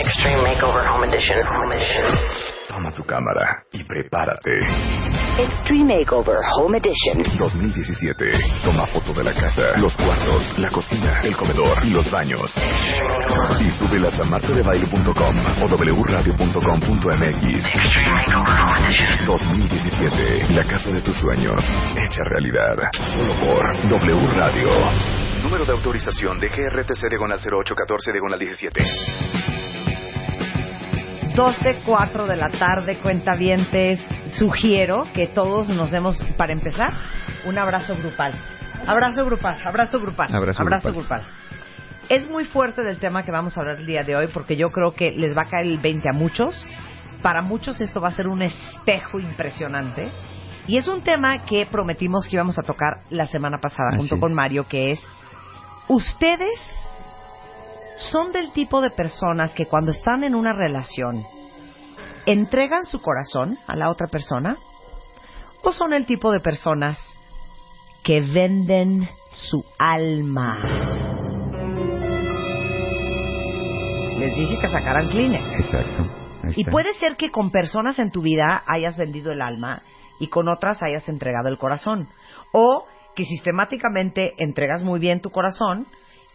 Extreme Makeover Home Edition. Home Edition. Toma tu cámara y prepárate. Extreme Makeover Home Edition. 2017. Toma foto de la casa, los cuartos, la cocina, el comedor y los baños. Y súbelas a martadebaile.com o wradio.com.mx. Extreme Makeover Home Edition. 2017. La casa de tus sueños. Hecha realidad. Solo por W Radio. Número de autorización de GRTC Diagonal 0814 Diagonal 17. 12.04 de la tarde, cuentavientes. Sugiero que todos nos demos, para empezar, un abrazo grupal. Abrazo grupal, abrazo grupal. Abrazo grupal. grupal. Es muy fuerte del tema que vamos a hablar el día de hoy porque yo creo que les va a caer el 20 a muchos. Para muchos esto va a ser un espejo impresionante. Y es un tema que prometimos que íbamos a tocar la semana pasada Así junto es. con Mario, que es, ustedes son del tipo de personas que cuando están en una relación entregan su corazón a la otra persona o son el tipo de personas que venden su alma. Les dije que sacaran Kleenex. Exacto. Y puede ser que con personas en tu vida hayas vendido el alma y con otras hayas entregado el corazón. O que sistemáticamente entregas muy bien tu corazón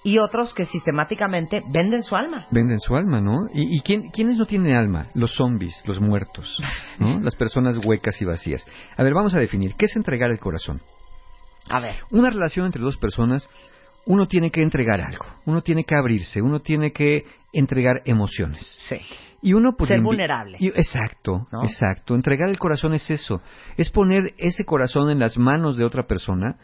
y otros que sistemáticamente venden su alma. Venden su alma, ¿no? ¿Y, y quién, quiénes no tienen alma? Los zombies, los muertos, ¿no? Las personas huecas y vacías. A ver, vamos a definir. ¿Qué es entregar el corazón? A ver. Una relación entre dos personas, uno tiene que entregar algo, uno tiene que abrirse, uno tiene que entregar emociones. Sí. Y uno pues Ser vulnerable. y- exacto, ¿No? exacto. Entregar el corazón es eso, es poner ese corazón en las manos de otra persona,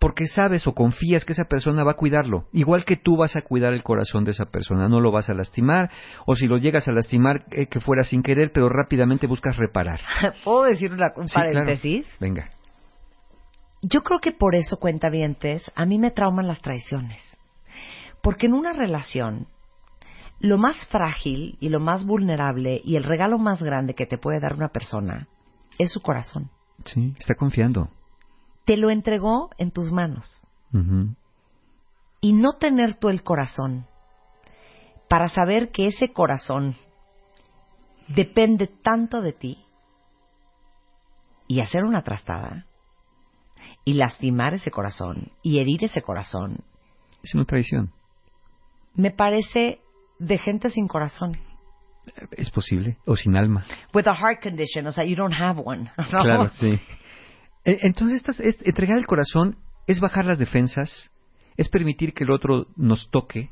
porque sabes o confías que esa persona va a cuidarlo, igual que tú vas a cuidar el corazón de esa persona, no lo vas a lastimar, o si lo llegas a lastimar eh, que fuera sin querer, pero rápidamente buscas reparar. ¿Puedo decir una, un Sí, claro. paréntesis? Venga. Yo creo que por eso, cuentavientes, a mí me trauman las traiciones. Porque en una relación, lo más frágil y lo más vulnerable y el regalo más grande que te puede dar una persona es su corazón. Sí, está confiando. Te lo entregó en tus manos. Ujú. Y no tener tú el corazón para saber que ese corazón depende tanto de ti y hacer una trastada y lastimar ese corazón y herir ese corazón Es una traición. me parece de gente sin corazón. Es posible, o sin alma. With a heart condition, o sea, you don't have one. ¿no? Claro, sí. E- Entonces, entregar el corazón es bajar las defensas, es permitir que el otro nos toque,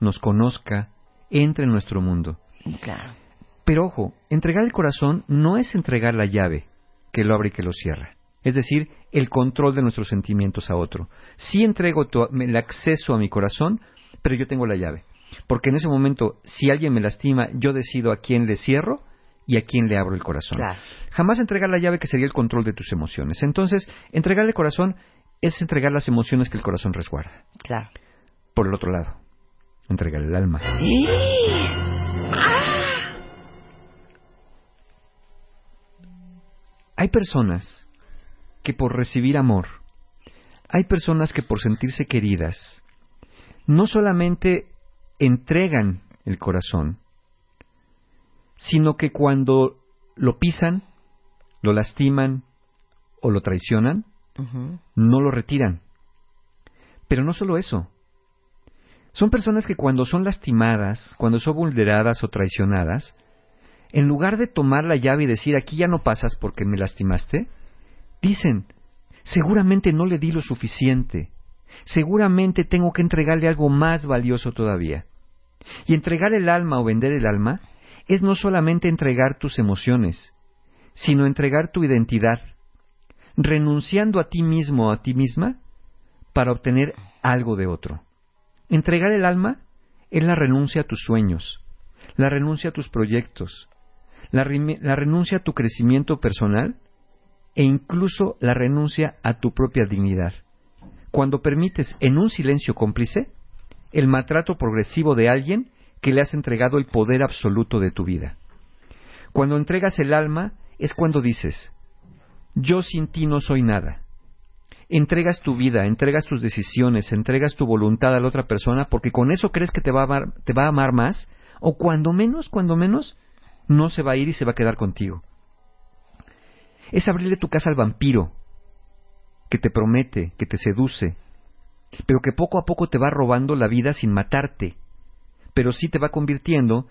nos conozca, entre en nuestro mundo. Claro. Pero ojo, entregar el corazón no es entregar la llave que lo abre y que lo cierra. Es decir, el control de nuestros sentimientos a otro. Sí entrego tu- el acceso a mi corazón, pero yo tengo la llave. Porque en ese momento, si alguien me lastima, yo decido a quién le cierro y a quién le abro el corazón. Claro. Jamás entregar la llave que sería el control de tus emociones. Entonces, entregar el corazón es entregar las emociones que el corazón resguarda. Claro. Por el otro lado, entregar el alma. Hay personas que por recibir amor, hay personas que por sentirse queridas, no solamente entregan el corazón, sino que cuando lo pisan, lo lastiman o lo traicionan, no lo retiran. Pero no solo eso. Son personas que cuando son lastimadas, cuando son vulneradas o traicionadas, en lugar de tomar la llave y decir aquí ya no pasas porque me lastimaste, dicen, seguramente no le di lo suficiente, seguramente tengo que entregarle algo más valioso todavía. Y entregar el alma o vender el alma es no solamente entregar tus emociones, sino entregar tu identidad, renunciando a ti mismo o a ti misma para obtener algo de otro. Entregar el alma es la renuncia a tus sueños, la renuncia a tus proyectos, la, la renuncia a tu crecimiento personal e incluso la renuncia a tu propia dignidad. Cuando permites en un silencio cómplice el maltrato progresivo de alguien que le has entregado el poder absoluto de tu vida. Cuando entregas el alma es cuando dices, yo sin ti no soy nada. Entregas tu vida, entregas tus decisiones, entregas tu voluntad a la otra persona porque con eso crees que te va a amar, te va a amar más O cuando menos, cuando menos, no se va a ir y se va a quedar contigo. Es abrirle tu casa al vampiro, que te promete, que te seduce, pero que poco a poco te va robando la vida sin matarte, pero sí te va convirtiendo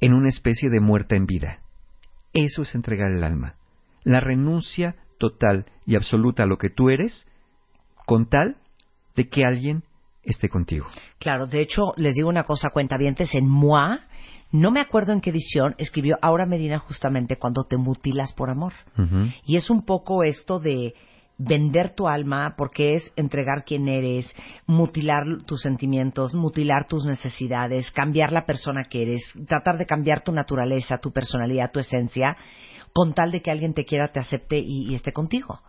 en una especie de muerta en vida. Eso es entregar el alma. La renuncia total y absoluta a lo que tú eres, con tal de que alguien esté contigo. Claro, de hecho, les digo una cosa, cuentavientes, en MOA, no me acuerdo en qué edición, escribió Aura Medina justamente cuando te mutilas por amor. Y es un poco esto de vender tu alma porque es entregar quién eres, mutilar tus sentimientos, mutilar tus necesidades, cambiar la persona que eres, tratar de cambiar tu naturaleza, tu personalidad, tu esencia, con tal de que alguien te quiera, te acepte y, esté contigo.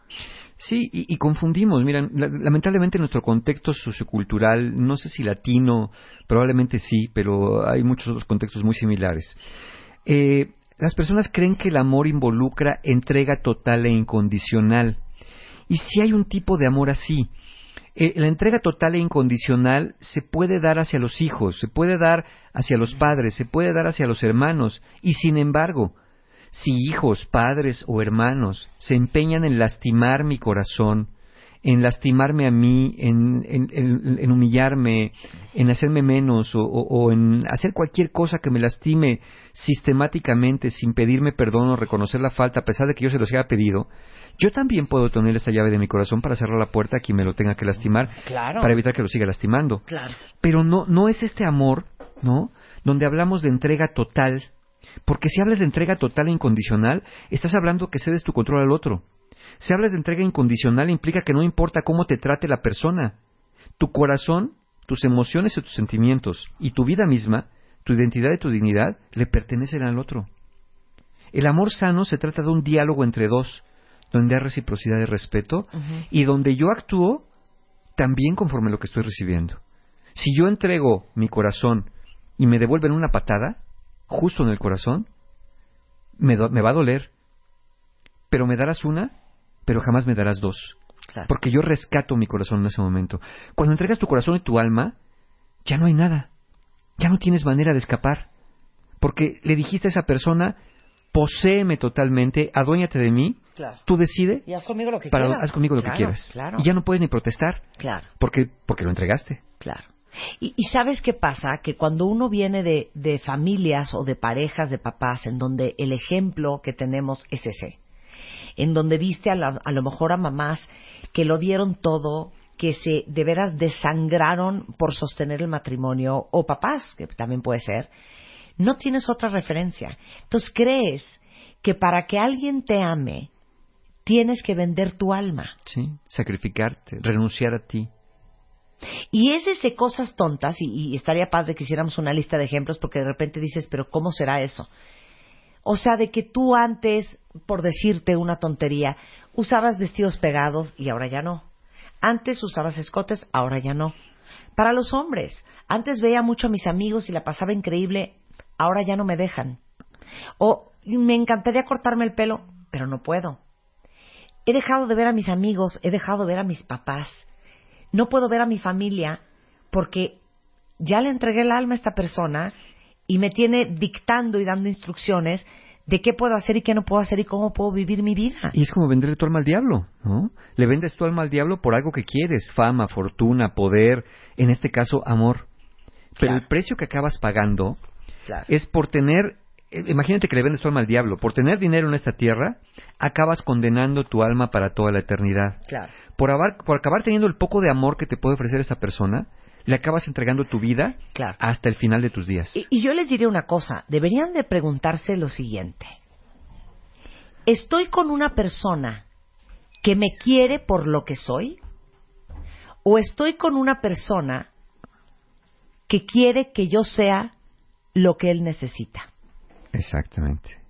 Sí, y, y confundimos. Miren, la- lamentablemente nuestro contexto sociocultural, no sé si latino, probablemente sí, pero hay muchos otros contextos muy similares. Eh, las personas creen que el amor involucra entrega total e incondicional. Y si hay un tipo de amor así. Eh, la entrega total e incondicional se puede dar hacia los hijos, se puede dar hacia los padres, se puede dar hacia los hermanos. Y sin embargo, si hijos, padres o hermanos se empeñan en lastimar mi corazón, en lastimarme a mí, en, en- en- en humillarme, en hacerme menos o, o- o en hacer cualquier cosa que me lastime sistemáticamente sin pedirme perdón o reconocer la falta a pesar de que yo se los haya pedido, yo también puedo tener esta llave de mi corazón para cerrar la puerta a quien me lo tenga que lastimar, Claro. para evitar que lo siga lastimando. Claro. Pero no, no es este amor, ¿no? Donde hablamos de entrega total. Porque si hablas de entrega total e incondicional, estás hablando que cedes tu control al otro. Si hablas de entrega incondicional, implica que no importa cómo te trate la persona. Tu corazón, tus emociones y tus sentimientos, y tu vida misma, tu identidad y tu dignidad, le pertenecen al otro. El amor sano se trata de un diálogo entre dos, donde hay reciprocidad y respeto, y donde yo actúo también conforme a lo que estoy recibiendo. Si yo entrego mi corazón y me devuelven una patada, justo en el corazón, me, va a doler. Pero me darás una, pero jamás me darás dos. Claro. Porque yo rescato mi corazón en ese momento. Cuando entregas tu corazón y tu alma, ya no hay nada. Ya no tienes manera de escapar. Porque le dijiste a esa persona, poséeme totalmente, aduéñate de mí, Claro. tú decide, Y haz conmigo lo que para, quieras. haz conmigo lo Claro, que quieras. Claro. Y ya no puedes ni protestar, Claro. porque, porque lo entregaste. Claro. Y, y sabes qué pasa? Que cuando uno viene de, de familias o de parejas de papás en donde el ejemplo que tenemos es ese, en donde viste a, la- a lo mejor a mamás que lo dieron todo, que se de veras desangraron por sostener el matrimonio, o papás, que también puede ser, no tienes otra referencia. Entonces crees que para que alguien te ame, tienes que vender tu alma. Sí, sacrificarte, renunciar a ti. Y es ese cosas tontas, y, y estaría padre que hiciéramos una lista de ejemplos, porque de repente dices, pero ¿cómo será eso? O sea, de que tú antes, por decirte una tontería, usabas vestidos pegados y ahora ya no. Antes usabas escotes, ahora ya no. Para los hombres, antes veía mucho a mis amigos y la pasaba increíble, ahora ya no me dejan. O me encantaría cortarme el pelo, pero no puedo. He dejado de ver a mis amigos, he dejado de ver a mis papás, no puedo ver a mi familia porque ya le entregué el alma a esta persona y me tiene dictando y dando instrucciones de qué puedo hacer y qué no puedo hacer y cómo puedo vivir mi vida. Y es como venderle tu alma al diablo, ¿no? Le vendes tu alma al diablo por algo que quieres, fama, fortuna, poder, en este caso amor. Pero Claro. el precio que acabas pagando Claro. es por tener, eh, imagínate que le vendes tu alma al diablo, por tener dinero en esta tierra, acabas condenando tu alma para toda la eternidad. Claro. Por, abar- por acabar teniendo el poco de amor que te puede ofrecer esa persona, le acabas entregando tu vida Claro. hasta el final de tus días. Y, y yo les diré una cosa, deberían de preguntarse lo siguiente. ¿Estoy con una persona que me quiere por lo que soy? ¿O estoy con una persona que quiere que yo sea lo que él necesita? Exactamente.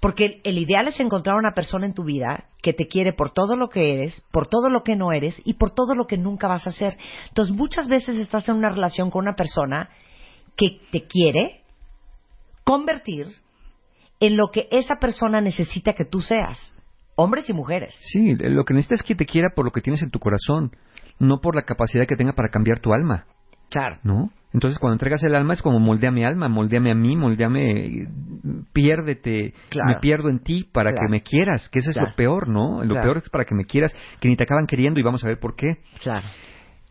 Porque el, ideal es encontrar una persona en tu vida que te quiere por todo lo que eres, por todo lo que no eres y por todo lo que nunca vas a hacer. Entonces muchas veces estás en una relación con una persona que te quiere convertir en lo que esa persona necesita que tú seas, hombres y mujeres. Sí, lo que necesitas es que te quiera por lo que tienes en tu corazón, no por la capacidad que tenga para cambiar tu alma. Claro. ¿no? Entonces, cuando entregas el alma es como moldea mi alma, moldeame a mí, moldeame, piérdete, Claro. me pierdo en ti para Claro. que me quieras, que eso es Claro. lo peor, ¿no? Lo peor es para que me quieras, que ni te acaban queriendo y vamos a ver por qué. Claro.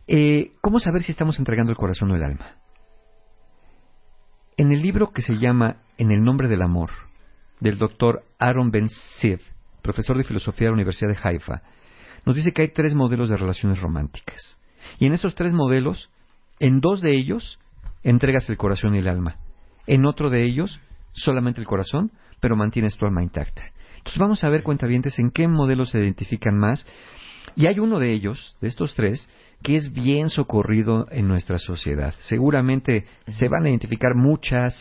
Eh, ¿Cómo saber si estamos entregando el corazón o el alma? En el libro que se llama En el nombre del amor, del doctor Aaron Ben Siv, profesor de filosofía de la Universidad de Haifa, nos dice que hay tres modelos de relaciones románticas. Y en esos tres modelos, en dos de ellos, entregas el corazón y el alma. En otro de ellos, solamente el corazón, pero mantienes tu alma intacta. Entonces vamos a ver, cuentavientes, en qué modelos se identifican más. Y hay uno de ellos, de estos tres, que es bien socorrido en nuestra sociedad. Seguramente se van a identificar muchas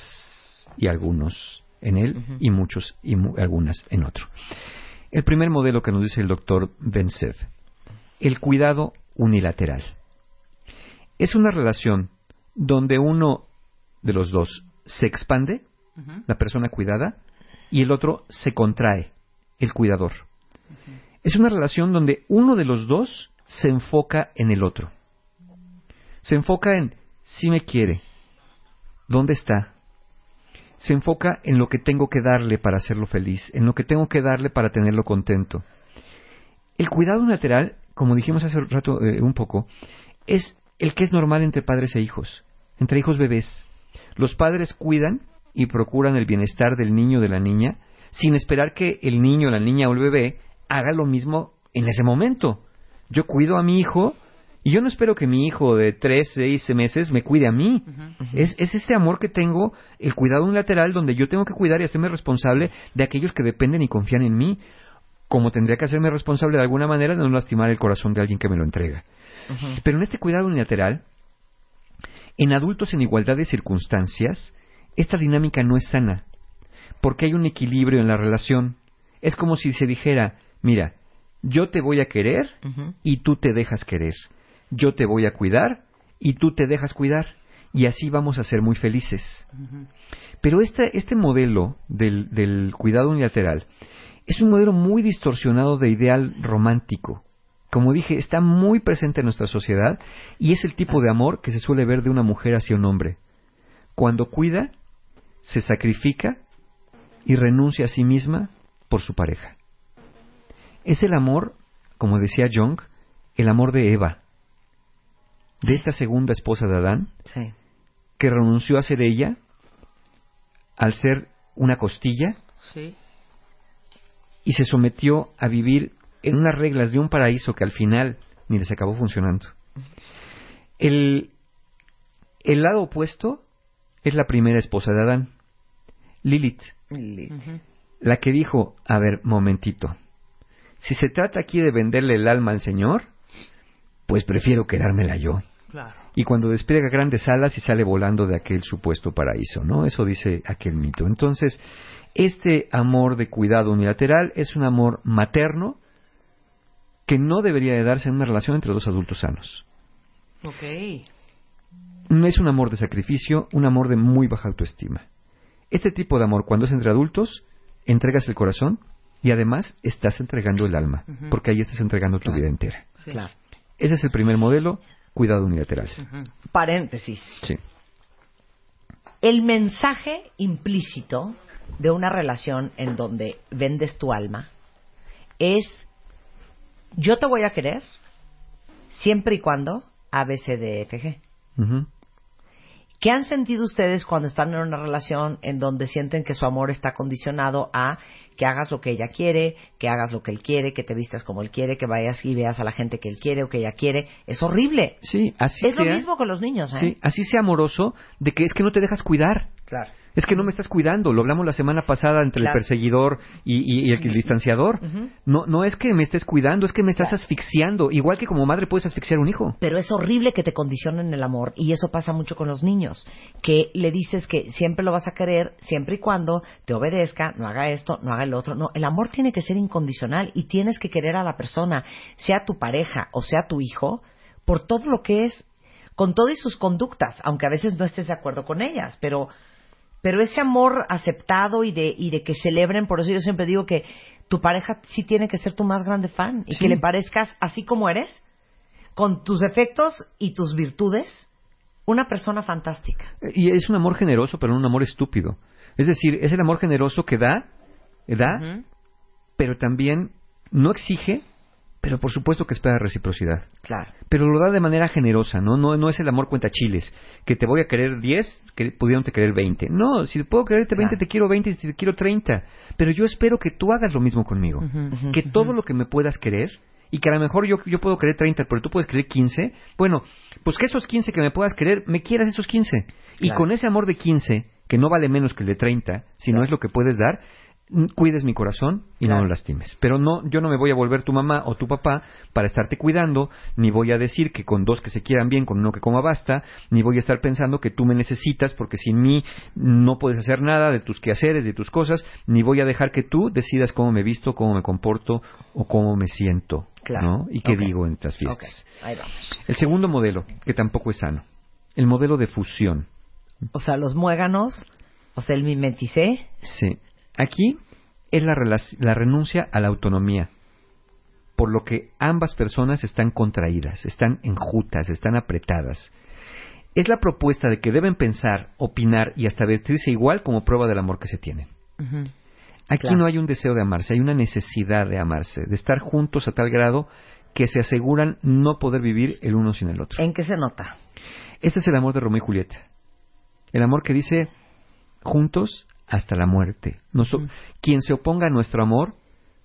y algunos en él y muchos y mu- algunas en otro. El primer modelo que nos dice el doctor Bensev, el cuidado unilateral. Es una relación donde uno de los dos se expande, la persona cuidada, y el otro se contrae, el cuidador. Es una relación donde uno de los dos se enfoca en el otro. Se enfoca en si me quiere, dónde está. Se enfoca en lo que tengo que darle para hacerlo feliz, en lo que tengo que darle para tenerlo contento. El cuidado unilateral, como dijimos hace rato eh, un poco, es el que es normal entre padres e hijos, entre hijos bebés. Los padres cuidan y procuran el bienestar del niño o de la niña sin esperar que el niño, la niña o el bebé haga lo mismo en ese momento. Yo cuido a mi hijo y yo no espero que mi hijo de tres, seis meses me cuide a mí. es, es este amor que tengo, el cuidado unilateral, donde yo tengo que cuidar y hacerme responsable de aquellos que dependen y confían en mí, como tendría que hacerme responsable de alguna manera de no lastimar el corazón de alguien que me lo entrega. Pero en este cuidado unilateral, en adultos en igualdad de circunstancias, esta dinámica no es sana, porque hay un equilibrio en la relación. Es como si se dijera, mira, yo te voy a querer y tú te dejas querer. Yo te voy a cuidar y tú te dejas cuidar. Y así vamos a ser muy felices. Pero este, este modelo del, del cuidado unilateral es un modelo muy distorsionado de ideal romántico. Como dije, está muy presente en nuestra sociedad y es el tipo de amor que se suele ver de una mujer hacia un hombre. Cuando cuida, se sacrifica y renuncia a sí misma por su pareja. Es el amor, como decía Jung, el amor de Eva, de esta segunda esposa de Adán, Sí. que renunció a ser ella al ser una costilla Sí. y se sometió a vivir en unas reglas de un paraíso que al final ni les acabó funcionando. El, el lado opuesto es la primera esposa de Adán, Lilith, la que dijo, a ver, momentito, si se trata aquí de venderle el alma al Señor, pues prefiero quedármela yo. Claro. Y cuando despliega grandes alas y sale volando de aquel supuesto paraíso, ¿no? Eso dice aquel mito. Entonces, este amor de cuidado unilateral es un amor materno que no debería de darse en una relación entre dos adultos sanos. Ok. No es un amor de sacrificio, un amor de muy baja autoestima. Este tipo de amor, cuando es entre adultos, entregas el corazón y además estás entregando el alma, porque ahí estás entregando tu vida entera. Sí. Claro. Ese es el primer modelo, cuidado unilateral. Paréntesis. Sí. El mensaje implícito de una relación en donde vendes tu alma es yo te voy a querer siempre y cuando ABCDFG. Ujú. ¿Qué han sentido ustedes cuando están en una relación en donde sienten que su amor está condicionado a que hagas lo que ella quiere, que hagas lo que él quiere, que te vistas como él quiere, que vayas y veas a la gente que él quiere o que ella quiere? Es horrible. Sí, así es lo sea. mismo con los niños, ¿eh? Sí, así sea amoroso, de que es que no te dejas cuidar. Claro. Es que no me estás cuidando. Lo hablamos la semana pasada entre Claro. el perseguidor y, y- y el distanciador. No, no es que me estés cuidando, es que me estás asfixiando. Igual que como madre puedes asfixiar a un hijo. Pero es horrible que te condicionen el amor y eso pasa mucho con los niños, que le dices que siempre lo vas a querer, siempre y cuando te obedezca, no haga esto, no haga el otro. No, el amor tiene que ser incondicional y tienes que querer a la persona, sea tu pareja o sea tu hijo, por todo lo que es, con todas sus conductas, aunque a veces no estés de acuerdo con ellas, pero pero ese amor aceptado y de y de que celebren, por eso yo siempre digo que tu pareja sí tiene que ser tu más grande fan y Sí. que le parezcas así como eres, con tus defectos y tus virtudes, una persona fantástica. Y es un amor generoso, pero no un amor estúpido. Es decir, es el amor generoso que da, da, pero también no exige, pero por supuesto que espera reciprocidad. Claro. Pero lo da de manera generosa, ¿no? No, no es el amor cuenta chiles, que te voy a querer 10, que pudiéndote querer 20. No, si puedo quererte 20, Claro. te quiero 20, si te quiero 30. Pero yo espero que tú hagas lo mismo conmigo. Que todo lo que me puedas querer, y que a lo mejor yo, yo puedo querer 30, pero tú puedes querer 15, bueno, pues que esos 15 que me puedas querer, me quieras esos 15. Y con ese amor de 15, que no vale menos que el de 30, si no es lo que puedes dar, cuides mi corazón y Claro. no lo lastimes. Pero no, yo no me voy a volver tu mamá o tu papá para estarte cuidando, ni voy a decir que con dos que se quieran bien, con uno que coma basta, ni voy a estar pensando que tú me necesitas porque sin mí no puedes hacer nada de tus quehaceres, de tus cosas, ni voy a dejar que tú decidas cómo me visto, cómo me comporto o cómo me siento, Claro. ¿no? Y qué digo en Ok, fiestas. ahí vamos. El segundo modelo, que tampoco es sano, el modelo de fusión. O sea, los muéganos, o sea, el mimeticé. Sí. Aquí es la, la renuncia a la autonomía, por lo que ambas personas están contraídas, están enjutas, están apretadas. Es la propuesta de que deben pensar, opinar y hasta vestirse igual como prueba del amor que se tienen. Aquí Claro. no hay un deseo de amarse, hay una necesidad de amarse, de estar juntos a tal grado que se aseguran no poder vivir el uno sin el otro. ¿En qué se nota? Este es el amor de Romeo y Julieta. El amor que dice juntos hasta la muerte. Nos- Quien se oponga a nuestro amor,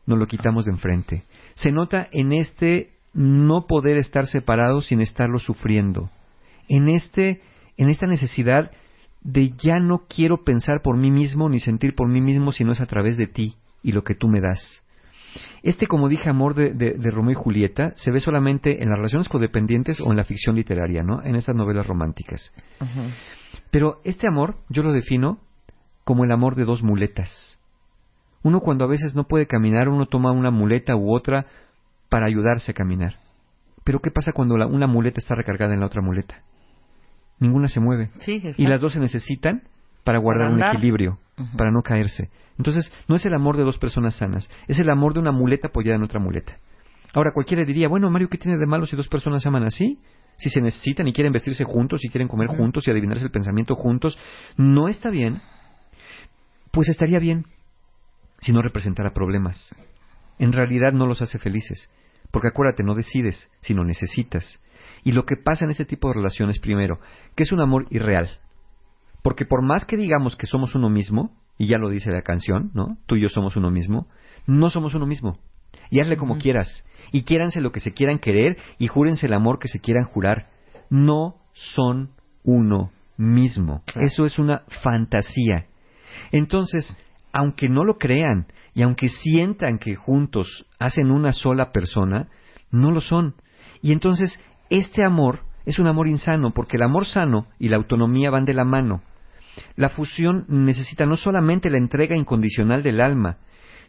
nos lo quitamos de enfrente. Se nota en este no poder estar separados sin estarlo sufriendo. En este, en esta necesidad de ya no quiero pensar por mí mismo ni sentir por mí mismo si no es a través de ti y lo que tú me das. Este, como dije, amor de, de- de Romeo y Julieta se ve solamente en las relaciones codependientes o en la ficción literaria, ¿no? En estas novelas románticas. Pero este amor yo lo defino como el amor de dos muletas. Uno cuando a veces no puede caminar, uno toma una muleta u otra para ayudarse a caminar. Pero ¿qué pasa cuando la- una muleta está recargada en la otra muleta? Ninguna se mueve. Sí, Y las dos se necesitan para guardar Para un equilibrio, para no caerse. Entonces, no es el amor de dos personas sanas, es el amor de una muleta apoyada en otra muleta. Ahora, cualquiera diría, bueno, Mario, ¿qué tiene de malo si dos personas se aman así? Si se necesitan y quieren vestirse juntos, y quieren comer juntos y adivinarse el pensamiento juntos, no está bien, pues estaría bien si no representara problemas. En realidad no los hace felices, porque acuérdate, no decides, sino necesitas. Y lo que pasa en este tipo de relaciones, primero, que es un amor irreal. Porque por más que digamos que somos uno mismo, y ya lo dice la canción, ¿no? Tú y yo somos uno mismo, no somos uno mismo. Y hazle como quieras. Y quiéranse lo que se quieran querer y júrense el amor que se quieran jurar. No son uno mismo. Eso es una fantasía. Entonces, aunque no lo crean y aunque sientan que juntos hacen una sola persona, no lo son. Y entonces, este amor es un amor insano, porque el amor sano y la autonomía van de la mano. La fusión necesita no solamente la entrega incondicional del alma,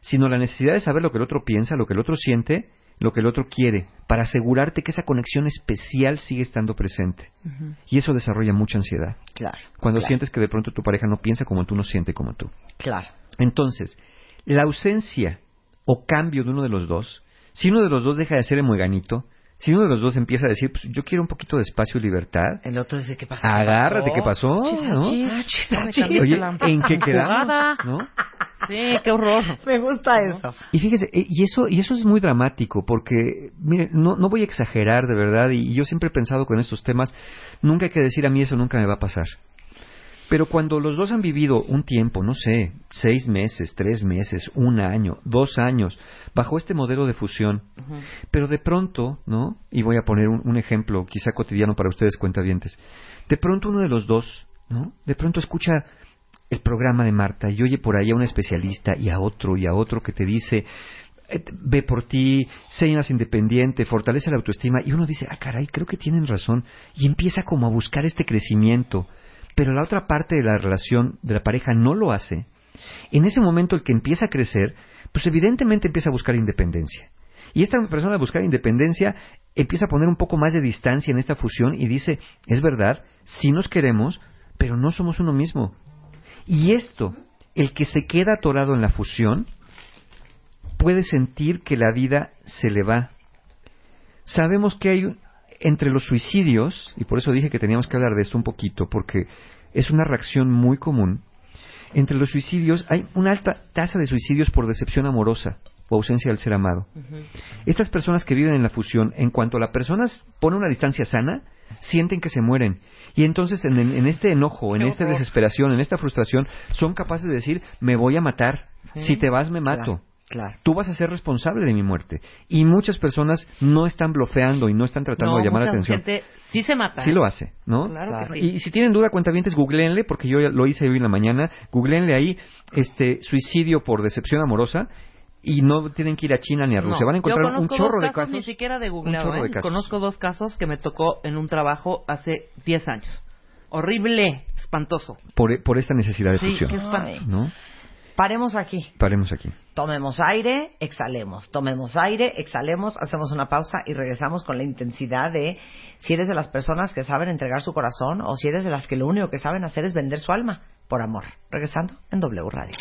sino la necesidad de saber lo que el otro piensa, lo que el otro siente, lo que el otro quiere, para asegurarte que esa conexión especial sigue estando presente. Y eso desarrolla mucha ansiedad. Claro. Cuando claro, sientes que de pronto tu pareja no piensa como tú, no siente como tú. Claro. Entonces, la ausencia o cambio de uno de los dos, si uno de los dos deja de ser el mueganito, si uno de los dos empieza a decir, pues yo quiero un poquito de espacio y libertad, El otro dice, ¿qué pasó? agárrate, ¿qué pasó? ¿no? ah, chis. cambiaste Oye, ¿en qué quedamos? ¿No? Sí, qué horror. Me gusta eso. Y fíjese, eh, y eso, y eso es muy dramático, porque, mire, no, no voy a exagerar de verdad, y, y yo siempre he pensado con estos temas, nunca hay que decir a mí eso nunca me va a pasar. Pero cuando los dos han vivido un tiempo, no sé, seis meses, tres meses, un año, dos años, bajo este modelo de fusión, pero de pronto, ¿no? Y voy a poner un, un ejemplo quizá cotidiano para ustedes cuentavientes. De pronto uno de los dos, ¿no? De pronto escucha el programa de Marta y oye por ahí a un especialista y a otro y a otro que te dice, eh, ve por ti, más independiente, fortalece la autoestima y uno dice, ah, caray, creo que tienen razón y empieza como a buscar este crecimiento, pero la otra parte de la relación de la pareja no lo hace. En ese momento el que empieza a crecer, pues evidentemente empieza a buscar independencia. Y esta persona de buscar independencia empieza a poner un poco más de distancia en esta fusión y dice, es verdad, sí nos queremos, pero no somos uno mismo. Y esto, el que se queda atorado en la fusión, puede sentir que la vida se le va. Sabemos que hay entre los suicidios, y por eso dije que teníamos que hablar de esto un poquito, porque es una reacción muy común, entre los suicidios hay una alta tasa de suicidios por decepción amorosa o ausencia del ser amado. Estas personas que viven en la fusión, en cuanto la persona pone una distancia sana, sienten que se mueren. Y entonces en, en este enojo, en esta desesperación, en esta frustración, son capaces de decir, me voy a matar. Si te vas, me mato. Claro, claro. Tú vas a ser responsable de mi muerte. Y muchas personas no están blofeando y no están tratando no, de llamar la atención. gente sí se mata. Sí lo hace, ¿no? Claro que Claro. sí. Y si tienen duda, cuentavientes, googleenle, porque yo lo hice hoy en la mañana, googleenle ahí este suicidio por decepción amorosa y no tienen que ir a China ni a Rusia. No, Van a encontrar un conozco chorro dos de casos, casos. Ni siquiera de chorro de ¿eh? casos. Conozco dos casos que me tocó en un trabajo hace 10 años. Horrible, espantoso. por, por esta necesidad de Sí, fusión. qué. ¿No? Paremos aquí. Paremos aquí. Tomemos aire, exhalemos. Tomemos aire, exhalemos, hacemos una pausa y regresamos con la intensidad de si eres de las personas que saben entregar su corazón o si eres de las que lo único que saben hacer es vender su alma por amor. Regresando en W Radio.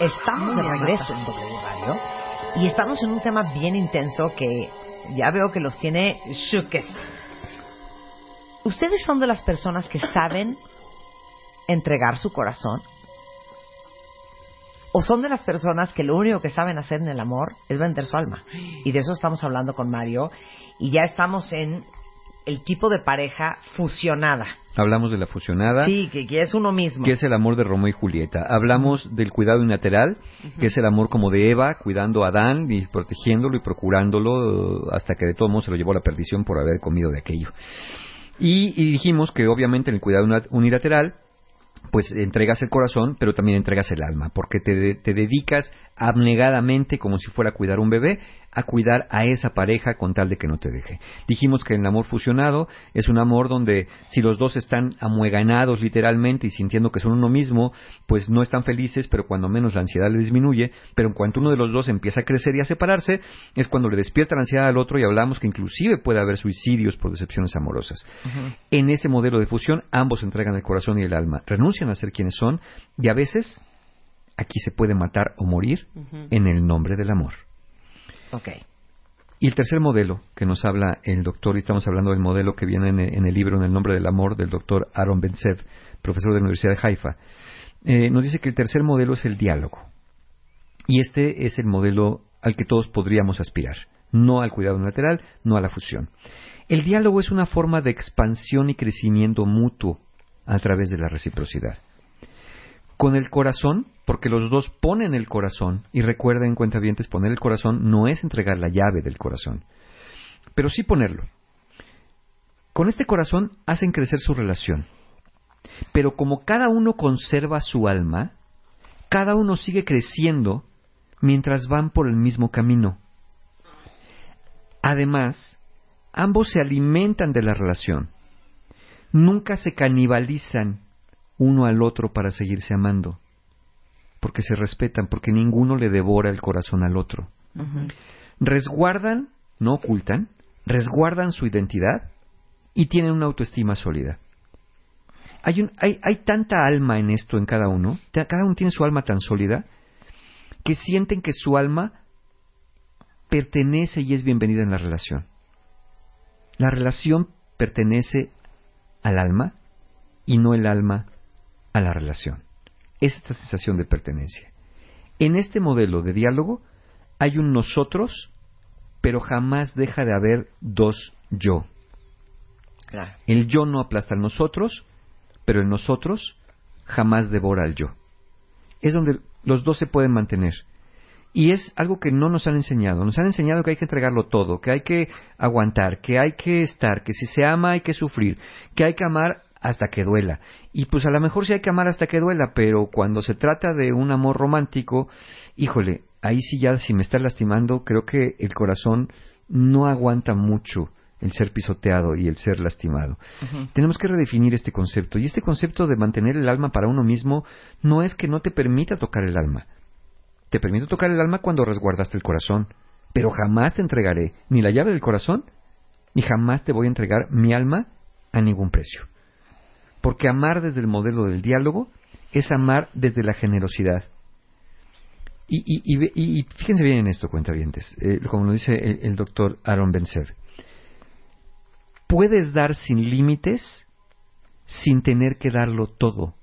Estamos de regreso en W Radio y estamos en un tema bien intenso que ya veo que los tiene shookes. ¿Ustedes son de las personas que saben entregar su corazón? ¿O son de las personas que lo único que saben hacer en el amor es vender su alma? Y de eso estamos hablando con Mario. Y ya estamos en el tipo de pareja fusionada. Hablamos de la fusionada. Sí, que, que es uno mismo. que es el amor de Romeo y Julieta. Hablamos del cuidado unilateral, que es el amor como de Eva, cuidando a Adán y protegiéndolo y procurándolo hasta que de todo modo se lo llevó a la perdición por haber comido de aquello. Y, y dijimos que obviamente en el cuidado unilateral, pues entregas el corazón, pero también entregas el alma, porque te, te dedicas abnegadamente, como si fuera a cuidar un bebé, a cuidar a esa pareja con tal de que no te deje. Dijimos que el amor fusionado es un amor donde si los dos están amueganados literalmente y sintiendo que son uno mismo, pues no están felices, pero cuando menos la ansiedad le disminuye, pero en cuanto uno de los dos empieza a crecer y a separarse, es cuando le despierta la ansiedad al otro y hablamos que inclusive puede haber suicidios por decepciones amorosas. En ese modelo de fusión, ambos entregan el corazón y el alma, renuncian a ser quienes son y a veces aquí se puede matar o morir en el nombre del amor. Ok. Y el tercer modelo que nos habla el doctor, y estamos hablando del modelo que viene en el, libro En el nombre del amor del doctor Aaron Bensev, profesor de la Universidad de Haifa, eh, nos dice que el tercer modelo es el diálogo. Y este es el modelo al que todos podríamos aspirar, no al cuidado unilateral, no a la fusión. El diálogo es una forma de expansión y crecimiento mutuo a través de la reciprocidad. Con el corazón, porque los dos ponen el corazón, y recuerden, cuentavientes, poner el corazón no es entregar la llave del corazón, pero sí ponerlo. Con este corazón hacen crecer su relación. Pero como cada uno conserva su alma, cada uno sigue creciendo mientras van por el mismo camino. Además, ambos se alimentan de la relación. Nunca se canibalizan uno al otro para seguirse amando, porque se respetan, porque ninguno le devora el corazón al otro. Resguardan, no ocultan, resguardan su identidad y tienen una autoestima sólida. Hay, un- hay, hay tanta alma en esto en cada uno, cada uno tiene su alma tan sólida, que sienten que su alma pertenece y es bienvenida en la relación. La relación pertenece al alma y no el alma a la relación. Es esta sensación de pertenencia. En este modelo de diálogo hay un nosotros, pero jamás deja de haber dos yo. Claro. El yo no aplasta al nosotros, pero el nosotros jamás devora al yo. Es donde los dos se pueden mantener. Y es algo que no nos han enseñado. Nos han enseñado que hay que entregarlo todo, que hay que aguantar, que hay que estar, que si se ama hay que sufrir, que hay que amar hasta que duela. Y pues a lo mejor sí hay que amar hasta que duela, pero cuando se trata de un amor romántico, híjole, ahí sí ya si me está lastimando, creo que el corazón no aguanta mucho el ser pisoteado y el ser lastimado. Tenemos que redefinir este concepto. Y este concepto de mantener el alma para uno mismo no es que no te permita tocar el alma. Te permito tocar el alma cuando resguardaste el corazón, pero jamás te entregaré ni la llave del corazón, ni jamás te voy a entregar mi alma a ningún precio. Porque amar desde el modelo del diálogo es amar desde la generosidad. Y, y, y y- fíjense bien en esto, cuentavientes, eh, como lo dice el, doctor Aaron Benser. Puedes dar sin límites sin tener que darlo todo.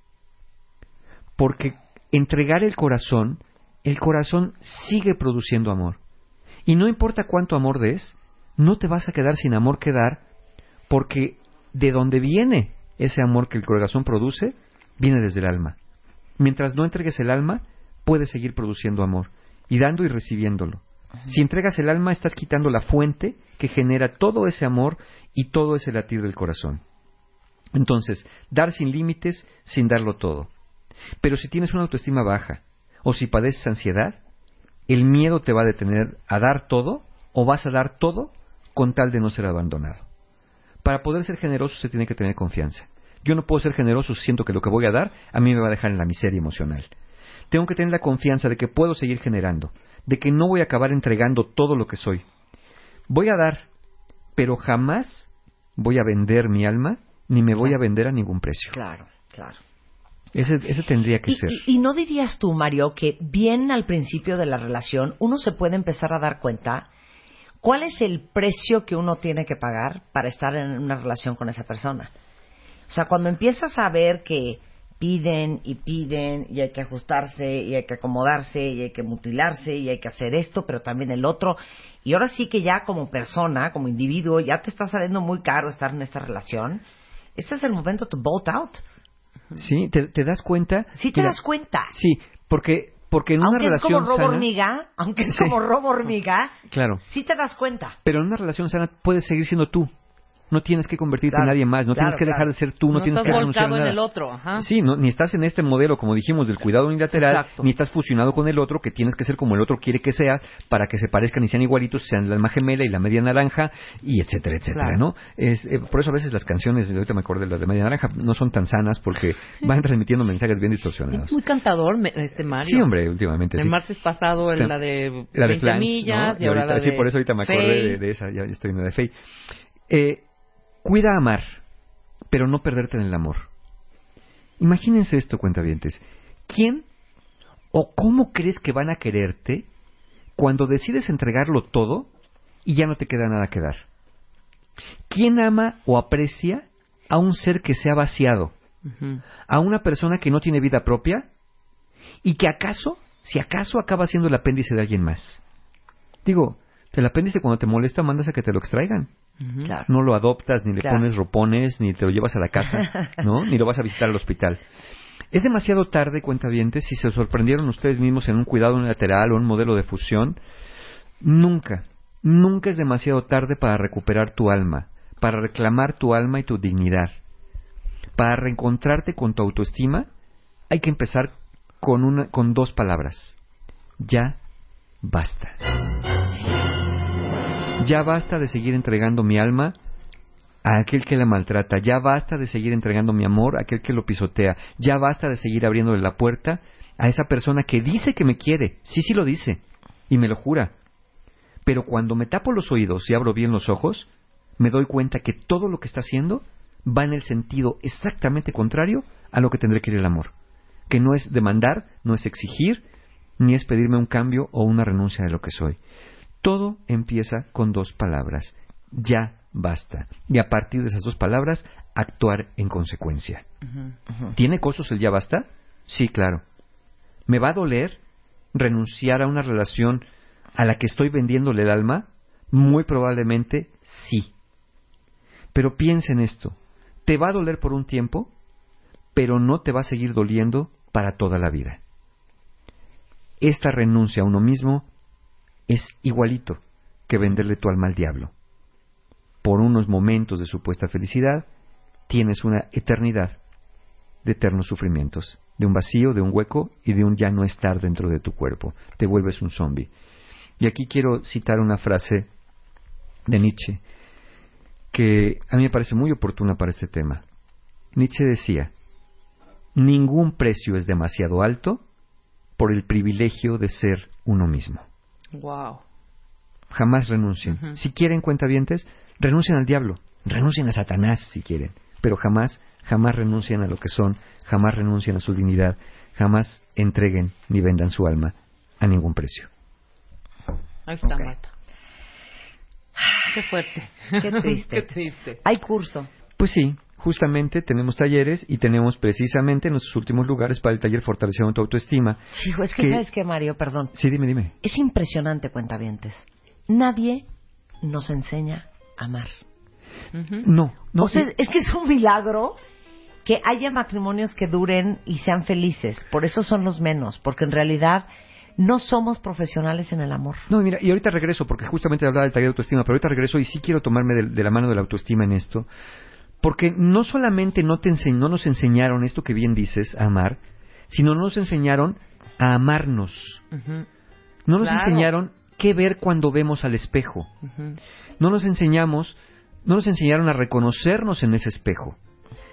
Porque entregar el corazón, el corazón sigue produciendo amor. Y no importa cuánto amor des, no te vas a quedar sin amor que dar, porque de donde viene ese amor que el corazón produce, viene desde el alma. Mientras no entregues el alma, puedes seguir produciendo amor, y dando y recibiéndolo. Si entregas el alma, estás quitando la fuente que genera todo ese amor y todo ese latir del corazón. Entonces, dar sin límites, sin darlo todo. Pero si tienes una autoestima baja, o si padeces ansiedad, el miedo te va a detener a dar todo, o vas a dar todo con tal de no ser abandonado. Para poder ser generoso se tiene que tener confianza. Yo no puedo ser generoso si siento que lo que voy a dar a mí me va a dejar en la miseria emocional. Tengo que tener la confianza de que puedo seguir generando, de que no voy a acabar entregando todo lo que soy. Voy a dar, pero jamás voy a vender mi alma ni me voy a vender a ningún precio. Claro, claro. Ese, ese tendría que Y, ser. y- y no dirías tú, Mario, que bien al principio de la relación uno se puede empezar a dar cuenta cuál es el precio que uno tiene que pagar para estar en una relación con esa persona. O sea, cuando empiezas a ver que piden y piden y hay que ajustarse y hay que acomodarse y hay que mutilarse y hay que hacer esto, pero también el otro. Y ahora sí que ya como persona, como individuo, ya te está saliendo muy caro estar en esta relación. Ese es el momento to bolt out. ¿Sí? ¿Te, te das cuenta? Sí te Mira, das cuenta. Sí, porque, porque en una aunque es relación como robo sana... hormiga, aunque es Sí. como robo hormiga, Claro. sí te das cuenta. Pero en una relación sana puedes seguir siendo tú. No tienes que convertirte Claro, en nadie más, no claro, tienes que dejar de ser tú, no, no tienes que renunciar a volcado en nada. el otro. Ajá. Sí, no, ni estás en este modelo, como dijimos, del cuidado unilateral, Exacto. ni estás fusionado con el otro, que tienes que ser como el otro quiere que seas, para que se parezcan y sean igualitos, sean la alma gemela y la media naranja, y etcétera, etcétera, Claro. ¿no? Es, eh, por eso a veces las canciones, ahorita me acordé de las de media naranja, no son tan sanas porque van transmitiendo mensajes bien distorsionados. Es muy cantador este Mario. Sí, hombre, últimamente El sí. martes pasado en la de La de 20 Flans, millas ¿no? y, ahora ahorita- la sí, de por eso ahorita me acordé de, de esa, ya estoy en la de Faye. Eh, cuida amar, pero no perderte en el amor. Imagínense esto, cuentavientes. ¿Quién o cómo crees que van a quererte cuando decides entregarlo todo y ya no te queda nada que dar? ¿Quién ama o aprecia a un ser que se ha vaciado? A una persona que no tiene vida propia y que acaso, si acaso acaba siendo el apéndice de alguien más. Digo, el apéndice cuando te molesta mandas a que te lo extraigan. Claro. No lo adoptas, ni le Claro. pones ropones, ni te lo llevas a la casa, ¿no? Ni lo vas a visitar al hospital. Es demasiado tarde, cuentavientes, si se sorprendieron ustedes mismos en un cuidado unilateral o un modelo de fusión. Nunca, nunca es demasiado tarde para recuperar tu alma, para reclamar tu alma y tu dignidad. Para reencontrarte con tu autoestima, hay que empezar con, una, con dos palabras. Ya basta. Ya basta de seguir entregando mi alma a aquel que la maltrata. Ya basta de seguir entregando mi amor a aquel que lo pisotea. Ya basta de seguir abriéndole la puerta a esa persona que dice que me quiere. Sí, sí lo dice. Y me lo jura. Pero cuando me tapo los oídos y abro bien los ojos, me doy cuenta que todo lo que está haciendo va en el sentido exactamente contrario a lo que tendré que ir el amor. Que no es demandar, no es exigir, ni es pedirme un cambio o una renuncia de lo que soy. Todo empieza con dos palabras. Ya basta. Y a partir de esas dos palabras, actuar en consecuencia. ¿Tiene costos el ya basta? Sí, claro. ¿Me va a doler renunciar a una relación a la que estoy vendiéndole el alma? Muy probablemente sí. Pero piensa en esto. Te va a doler por un tiempo, pero no te va a seguir doliendo para toda la vida. Esta renuncia a uno mismo es igualito que venderle tu alma al diablo. Por unos momentos de supuesta felicidad, tienes una eternidad de eternos sufrimientos, de un vacío, de un hueco y de un ya no estar dentro de tu cuerpo. Te vuelves un zombie. Y aquí quiero citar una frase de Nietzsche que a mí me parece muy oportuna para este tema. Nietzsche decía, ningún precio es demasiado alto por el privilegio de ser uno mismo. Wow. Jamás renuncien. Si quieren cuentavientes, renuncien al diablo, renuncien a Satanás si quieren, pero jamás, jamás renuncien a lo que son, jamás renuncien a su dignidad, jamás entreguen ni vendan su alma a ningún precio. Ahí está, Ok. Marta. Qué fuerte. Qué triste. Qué triste. Hay curso. Pues sí, justamente tenemos talleres y tenemos precisamente nuestros últimos lugares para el taller Fortalecimiento tu Autoestima. Hijo, es que, Que- ¿sabes qué, Mario? Perdón. Sí, dime, dime. Es impresionante, cuentavientes. Nadie nos enseña a amar. No, no. o sea, es que es un milagro que haya matrimonios que duren y sean felices. Por eso son los menos, porque en realidad no somos profesionales en el amor. No, mira, y ahorita regreso, porque justamente hablaba del taller de autoestima, pero ahorita regreso y sí quiero tomarme de, de la mano de la autoestima en esto, porque no solamente no, te ense- no nos enseñaron esto que bien dices, a amar, sino nos enseñaron a amarnos. No nos Claro. enseñaron qué ver cuando vemos al espejo. No nos enseñamos, no nos enseñaron a reconocernos en ese espejo.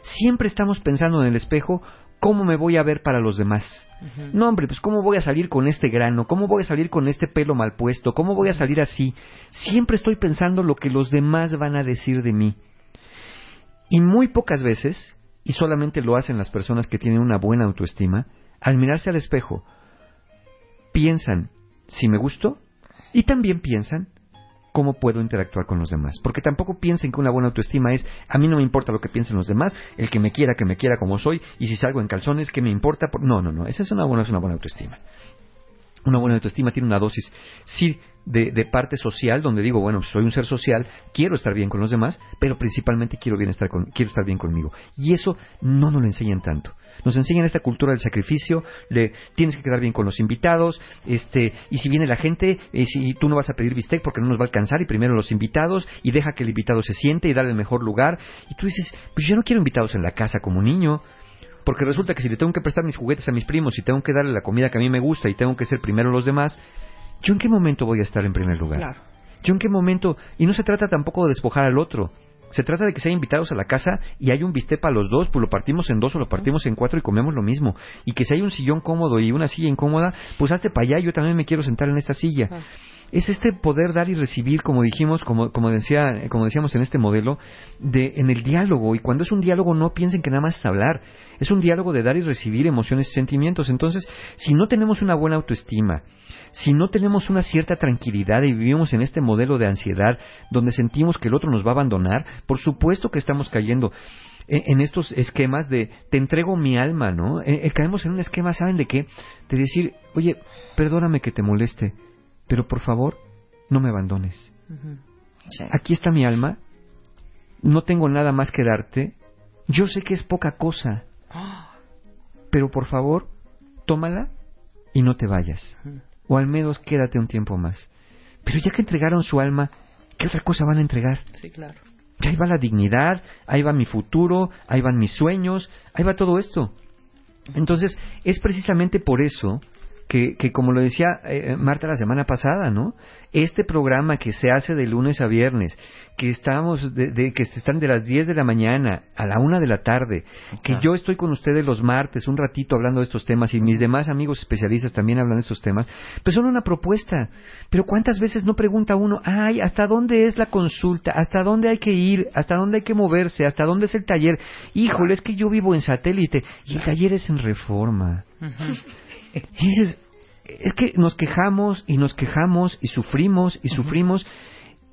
Siempre estamos pensando en el espejo cómo me voy a ver para los demás. No, hombre, pues cómo voy a salir con este grano, cómo voy a salir con este pelo mal puesto, cómo voy a salir así. Siempre estoy pensando lo que los demás van a decir de mí. Y muy pocas veces, y solamente lo hacen las personas que tienen una buena autoestima, al mirarse al espejo, piensan si me gusto y también piensan cómo puedo interactuar con los demás. Porque tampoco piensen que una buena autoestima es, a mí no me importa lo que piensen los demás, el que me quiera, que me quiera como soy, y si salgo en calzones, ¿qué me importa? Por- No, no, no, esa es una buena, es una buena autoestima. Una buena autoestima tiene una dosis, sí, de, parte social, donde digo, bueno, soy un ser social, quiero estar bien con los demás, pero principalmente quiero, bien estar con, quiero estar bien conmigo. Y eso no nos lo enseñan tanto. Nos enseñan esta cultura del sacrificio, de tienes que quedar bien con los invitados, este, y si viene la gente, eh, si tú no vas a pedir bistec porque no nos va a alcanzar, y primero los invitados, y deja que el invitado se siente y darle el mejor lugar. Y tú dices, pues yo no quiero invitados en la casa como niño, porque resulta que si le tengo que prestar mis juguetes a mis primos y tengo que darle la comida que a mí me gusta y tengo que ser primero los demás, ¿yo en qué momento voy a estar en primer lugar? Claro. ¿Yo en qué momento? Y no se trata tampoco de despojar al otro. Se trata de que sean invitados a la casa y hay un bistec para los dos, pues lo partimos en dos o lo partimos en cuatro y comemos lo mismo. Y que si hay un sillón cómodo y una silla incómoda, pues hazte para allá, yo también me quiero sentar en esta silla. Ah. Es este poder dar y recibir, como dijimos, como, como, decía, como decíamos en este modelo, de, en el diálogo. Y cuando es un diálogo, no piensen que nada más es hablar. Es un diálogo de dar y recibir emociones y sentimientos. Entonces, si no tenemos una buena autoestima, si no tenemos una cierta tranquilidad y vivimos en este modelo de ansiedad donde sentimos que el otro nos va a abandonar, por supuesto que estamos cayendo en, estos esquemas de te entrego mi alma, ¿no? Eh, eh, caemos en un esquema, ¿saben de qué? De decir, oye, perdóname que te moleste, pero por favor, no me abandones. Aquí está mi alma, no tengo nada más que darte, yo sé que es poca cosa, pero por favor, tómala y no te vayas. O al menos quédate un tiempo más. Pero ya que entregaron su alma, ¿qué otra cosa van a entregar? Sí, claro. Ya ahí va la dignidad, ahí va mi futuro, ahí van mis sueños, ahí va todo esto. Entonces, es precisamente por eso que, que como lo decía eh, Marta la semana pasada, ¿no? Este programa que se hace de lunes a viernes, que estamos de, de- que están de las 10 de la mañana a la 1 de la tarde, que yo estoy con ustedes los martes un ratito hablando de estos temas y mis demás amigos especialistas también hablan de estos temas, pues son una propuesta. Pero ¿cuántas veces no pregunta uno, ay, ¿hasta dónde es la consulta? ¿Hasta dónde hay que ir? ¿Hasta dónde hay que moverse? ¿Hasta dónde es el taller? Híjole, es que yo vivo en satélite y el taller es en reforma. Ujú. Y dices, es que nos quejamos y nos quejamos y sufrimos y sufrimos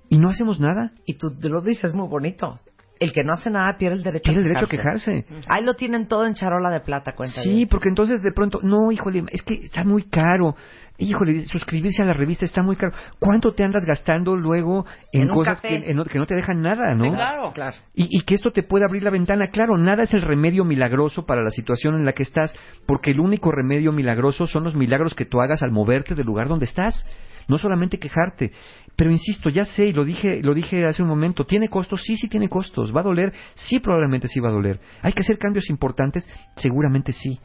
y no hacemos nada. Y tú te lo dices muy bonito. El que no hace nada pierde el derecho Tiene a el derecho a quejarse. quejarse. Ahí lo tienen todo en charola de plata, cuenta. Sí, bien. porque entonces de pronto, no, híjole, es que está muy caro. Híjole, suscribirse a la revista está muy caro. ¿Cuánto te andas gastando luego en, cosas que, en- que no te dejan nada, no? Claro. Claro. Y, y que esto te puede abrir la ventana. Claro, nada es el remedio milagroso para la situación en la que estás, porque el único remedio milagroso son los milagros que tú hagas al moverte del lugar donde estás. No solamente quejarte. Pero insisto, ya sé, y lo dije, lo dije hace un momento, ¿tiene costos? Sí, sí tiene costos. ¿Va a doler? Sí, probablemente sí va a doler. ¿Hay que hacer cambios importantes? Seguramente sí.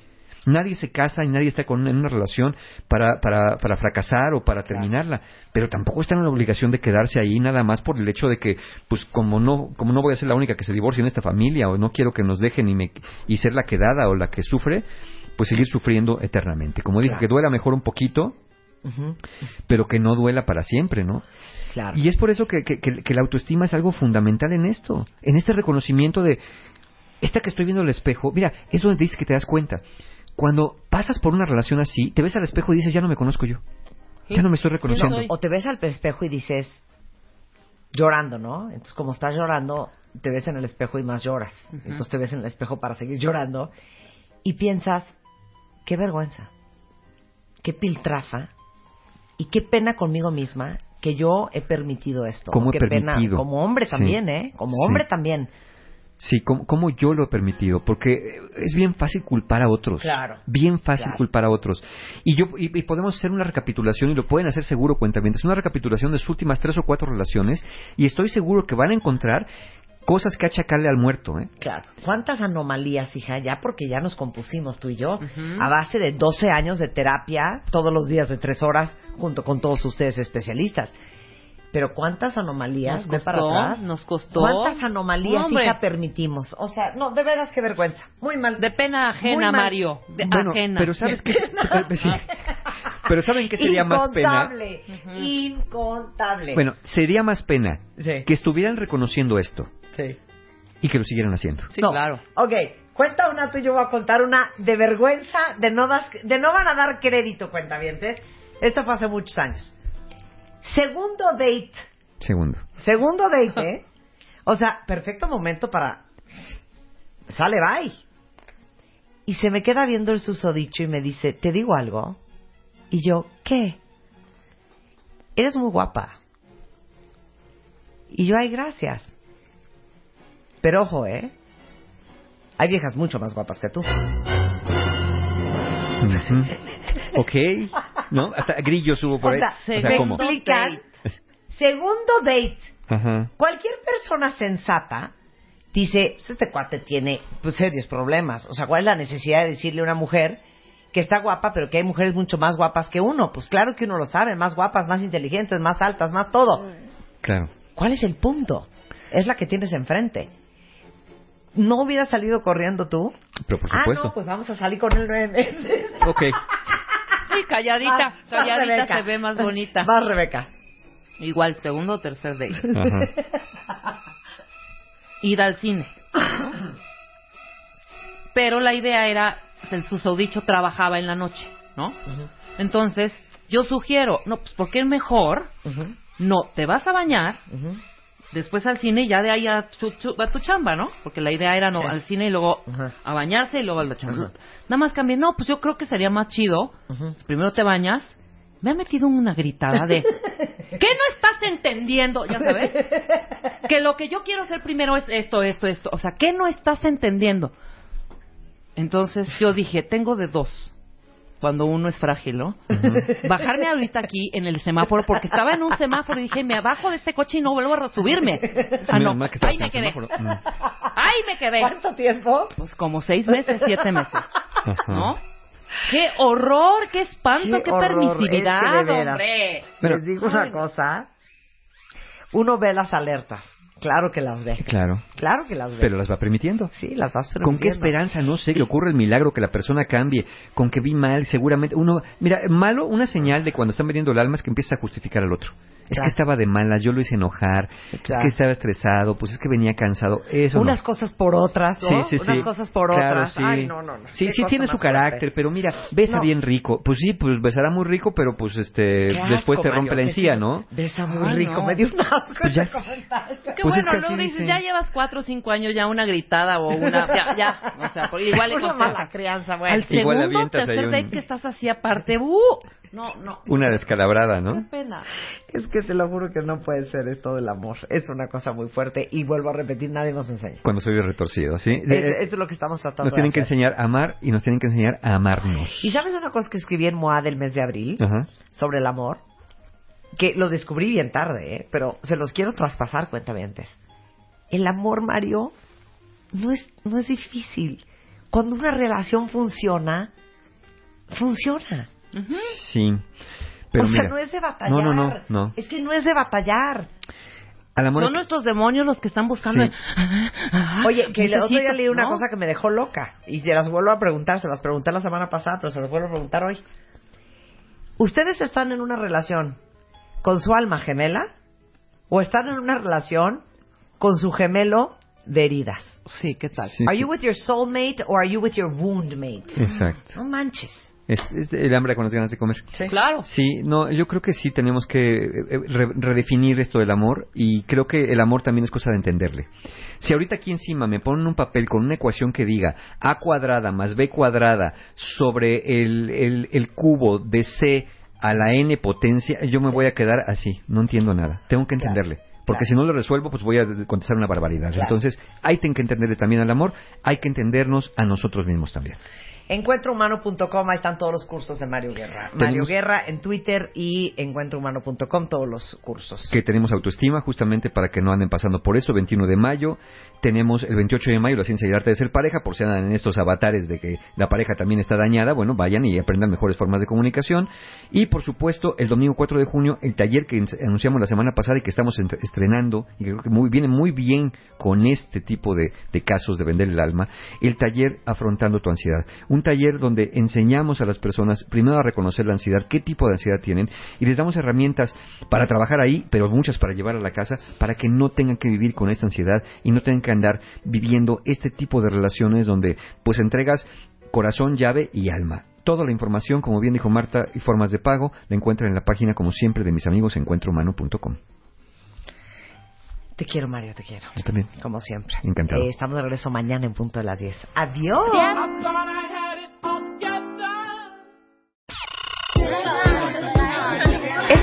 Nadie se casa y nadie está con, en una relación para, para, para fracasar o para terminarla, pero tampoco está en la obligación de quedarse ahí nada más por el hecho de que, pues como no, como no voy a ser la única que se divorcie en esta familia o no quiero que nos dejen y, me, y ser la quedada o la que sufre, pues seguir sufriendo eternamente. Como dije, Claro. que duela mejor un poquito, pero que no duela para siempre, ¿no? Claro. Y es por eso que, que- que- que la autoestima es algo fundamental en esto, en este reconocimiento de, esta que estoy viendo en el espejo, mira, es donde dices que te das cuenta. Cuando pasas por una relación así, te ves al espejo y dices, ya no me conozco yo. Ya no me estoy reconociendo. O te ves al espejo y dices, llorando, ¿no? Entonces, como estás llorando, te ves en el espejo y más lloras. Entonces te ves en el espejo para seguir llorando y piensas, qué vergüenza, qué piltrafa y qué pena conmigo misma que yo he permitido esto. ¿Cómo he qué pena, como hombre Sí. también, ¿eh? Como Sí. hombre también. Sí, como, como yo lo he permitido, porque es bien fácil culpar a otros. Claro. Bien fácil Claro. culpar a otros. Y yo y, y podemos hacer una recapitulación, y lo pueden hacer seguro, cuentamientos, una recapitulación de sus últimas tres o cuatro relaciones, y estoy seguro que van a encontrar cosas que achacarle al muerto, ¿eh? Claro. ¿Cuántas anomalías, hija? Ya porque ya nos compusimos tú y yo, a base de 12 años de terapia, todos los días de tres horas, junto con todos ustedes especialistas. Pero ¿cuántas anomalías? Nos para costó, atrás. nos costó. ¿Cuántas anomalías, Hombre. hija, permitimos? O sea, no, de veras, qué vergüenza. Muy mal. De pena ajena. Mario. De Bueno, ajena. pero ¿sabes qué? Sí. Pero ¿saben qué sería más pena? Incontable. Incontable. Bueno, sería más pena Sí. que estuvieran reconociendo esto Sí. y que lo siguieran haciendo. Sí, No. claro. Ok, cuenta una tú y yo voy a contar una de vergüenza, de no, das, de no van a dar crédito, cuentavientes. Esto fue hace muchos años. Segundo date. Segundo. Segundo date, ¿eh? O sea, perfecto momento para... Sale, bye. Y se me queda viendo el susodicho y me dice, ¿te digo algo? Y yo, ¿qué? Eres muy guapa. Y yo, ay, gracias. Pero ojo, ¿eh? Hay viejas mucho más guapas que tú. Ujú. Ok, ¿no? Hasta grillos hubo por O ahí. sea, O sea, ¿cómo? explican. Segundo date. Ajá. Cualquier persona sensata dice, pues este cuate tiene pues, serios problemas. O sea, ¿cuál es la necesidad de decirle a una mujer que está guapa, pero que hay mujeres mucho más guapas que uno? Pues claro que uno lo sabe, más guapas, más inteligentes, más altas, más todo. Claro. ¿Cuál es el punto? Es la que tienes enfrente. ¿No hubieras salido corriendo tú? Pero por Ah, supuesto. no, pues vamos a salir con él nueve meses. Ok. Uy, calladita, Vas, calladita se ve más bonita. Vas, Rebeca. Igual, segundo o tercer date. Ajá. Ir al cine. Pero la idea era, el susodicho trabajaba en la noche, ¿no? Entonces, yo sugiero, no, pues porque es mejor, no, te vas a bañar. Después al cine y ya de ahí a tu, tu- a tu chamba, ¿no? Porque la idea era no, Sí. al cine y luego Ajá. a bañarse y luego a la chamba. Ajá. Nada más cambié, no, pues yo creo que sería más chido, primero te bañas, me ha metido una gritada de, ¿qué no estás entendiendo? Ya sabes, que lo que yo quiero hacer primero es esto, esto, esto, o sea, ¿qué no estás entendiendo? Entonces yo dije, tengo de dos. Cuando uno es frágil, ¿no? Bajarme ahorita aquí en el semáforo, porque estaba en un semáforo y dije, me abajo de este coche y no vuelvo a subirme. Ah, no, que ahí me quedé. semáforo. Ahí me quedé. ¿Cuánto tiempo? Pues como seis meses, siete meses. ¿No? ¡Qué horror! ¡Qué espanto! Qué ¡Qué, horror, permisividad, hombre! Pero- Les digo una cosa. Uno ve las alertas. Claro que las ve. Claro. Claro que las ve. Pero las va permitiendo. Sí, las vas ¿Con qué permitiendo. esperanza? No sé, que ocurre el milagro, que la persona cambie, con que vi mal, seguramente uno... Mira, malo, una señal de cuando están vendiendo el alma es que empieza a justificar al otro. Es Claro. que estaba de malas, yo lo hice enojar, es que estaba estresado, pues es que venía cansado, eso Unas no. cosas por otras, ¿no? Sí, sí, sí. Unas cosas por Claro, otras. sí. Ay, no, no, no. Sí, Qué sí tiene su carácter, fuerte. pero mira, besa No. bien rico. Pues sí, pues besará muy rico, pero pues este Qué después asco, te rompe Mario, la encía, sí. ¿no? Besa muy Ay, rico. no. Me dio un asco Pues ya ese es- comentario. Qué Pues es bueno, que así dices, dicen. ya llevas cuatro o cinco años ya una gritada o una... Ya, ya. O sea, porque igual le Una mala crianza, bueno. Al Igual segundo, tercer que estás así aparte, ¡uh! No, no. Una descalabrada, Qué ¿no? pena. Es que te lo juro que no puede ser esto del amor. Es una cosa muy fuerte y vuelvo a repetir, nadie nos enseña. Cuando soy retorcido, ¿sí? Es- Eh, Eso es lo que estamos tratando nos tienen de que enseñar a amar y nos tienen que enseñar a amarnos. ¿Y sabes una cosa que escribí en MOA del mes de abril Ajá. sobre el amor? Que lo descubrí bien tarde, ¿eh? pero se los quiero traspasar, cuentavientes. El amor, Mario, no es, no es difícil. Cuando una relación funciona, funciona. Sí. Pero o sea, mira, no es de batallar. No, no, no, no. Es que no es de batallar. Al amor Son nuestros demonios los que están buscando... Sí. Oye, que el otro día leí una ¿no? cosa que me dejó loca. Y se las vuelvo a preguntar. Se las pregunté la semana pasada, pero se las vuelvo a preguntar hoy. ¿Ustedes están en una relación con su alma gemela? ¿O están en una relación con su gemelo de heridas. Sí, ¿qué tal? Sí, Are sí. you with your soulmate or are you with your wound mate? Exacto. No manches. Es, es el hambre con las ganas de comer. Claro. Sí, no, yo creo que sí tenemos que eh, re- redefinir esto del amor y creo que el amor también es cosa de entenderle. Si ahorita aquí encima me ponen un papel con una ecuación que diga a cuadrada más b cuadrada sobre el, el, el cubo de c a la n potencia, yo me voy a quedar así, no entiendo nada. Tengo que entenderle. Porque claro. si no lo resuelvo, pues voy a contestar una barbaridad. Claro. Entonces, hay que entenderle también al amor, hay que entendernos a nosotros mismos también. Encuentrohumano.com, ahí están todos los cursos de Mario Guerra. Mario Guerra en Twitter y encuentrohumano.com, todos los cursos. que tenemos autoestima justamente para que no anden pasando por eso. 21 de mayo, tenemos el 28 de mayo la ciencia y el arte de ser pareja, por si andan en estos avatares de que la pareja también está dañada, bueno, vayan y aprendan mejores formas de comunicación. Y por supuesto, el domingo 4 de junio, el taller que anunciamos la semana pasada y que estamos estrenando, y que creo que muy, viene muy bien con este tipo de, de casos de vender el alma, el taller Afrontando tu ansiedad. Un taller donde enseñamos a las personas primero a reconocer la ansiedad, qué tipo de ansiedad tienen, y les damos herramientas para trabajar ahí, pero muchas para llevar a la casa, para que no tengan que vivir con esta ansiedad y no tengan que andar viviendo este tipo de relaciones donde pues entregas corazón, llave y alma. Toda la información, como bien dijo Marta, y formas de pago, la encuentran en la página, como siempre, de mis amigos encuentrohumano.com. Te quiero, Mario, te quiero. Yo también. Como siempre. Encantado. Eh, estamos de regreso mañana en punto de las 10. Adiós.